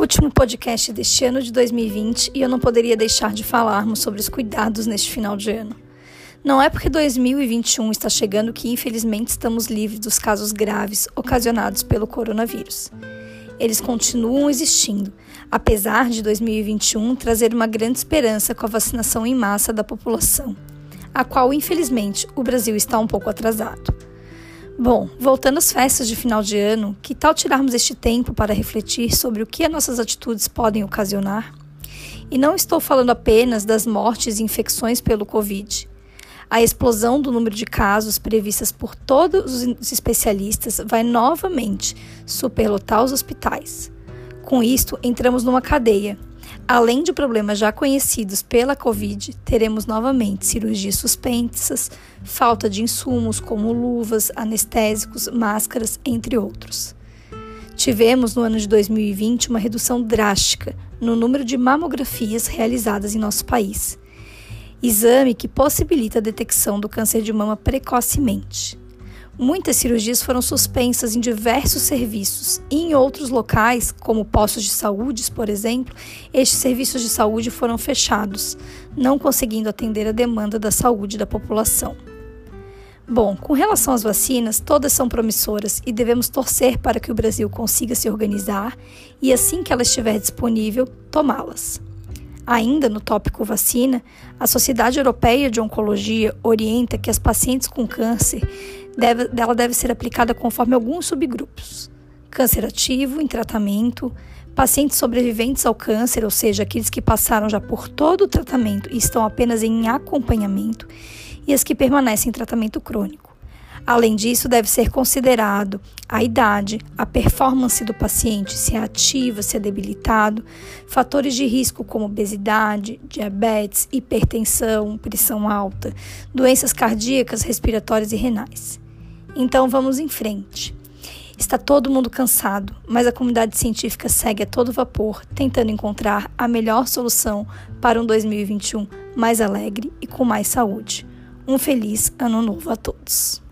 último podcast deste ano de 2020 e eu não poderia deixar de falarmos sobre os cuidados neste final de ano. Não é porque 2021 está chegando que, infelizmente, estamos livres dos casos graves ocasionados pelo coronavírus. Eles continuam existindo, apesar de 2021 trazer uma grande esperança com a vacinação em massa da população, a qual, infelizmente, o Brasil está um pouco atrasado. Bom, voltando às festas de final de ano, que tal tirarmos este tempo para refletir sobre o que as nossas atitudes podem ocasionar? E não estou falando apenas das mortes e infecções pelo Covid. A explosão do número de casos previstas por todos os especialistas vai novamente superlotar os hospitais. Com isto, entramos numa cadeia. Além de problemas já conhecidos pela Covid, teremos novamente cirurgias suspensas, falta de insumos como luvas, anestésicos, máscaras, entre outros. Tivemos no ano de 2020 uma redução drástica no número de mamografias realizadas em nosso país exame que possibilita a detecção do câncer de mama precocemente. Muitas cirurgias foram suspensas em diversos serviços e em outros locais, como postos de saúde, por exemplo, estes serviços de saúde foram fechados, não conseguindo atender a demanda da saúde da população. Bom, com relação às vacinas, todas são promissoras e devemos torcer para que o Brasil consiga se organizar e, assim que ela estiver disponível, tomá-las. Ainda no tópico vacina, a Sociedade Europeia de Oncologia orienta que as pacientes com câncer deve, dela deve ser aplicada conforme alguns subgrupos: câncer ativo em tratamento, pacientes sobreviventes ao câncer, ou seja, aqueles que passaram já por todo o tratamento e estão apenas em acompanhamento, e as que permanecem em tratamento crônico. Além disso, deve ser considerado a idade, a performance do paciente, se é ativa, se é debilitado, fatores de risco como obesidade, diabetes, hipertensão, pressão alta, doenças cardíacas, respiratórias e renais. Então vamos em frente. Está todo mundo cansado, mas a comunidade científica segue a todo vapor, tentando encontrar a melhor solução para um 2021 mais alegre e com mais saúde. Um feliz ano novo a todos.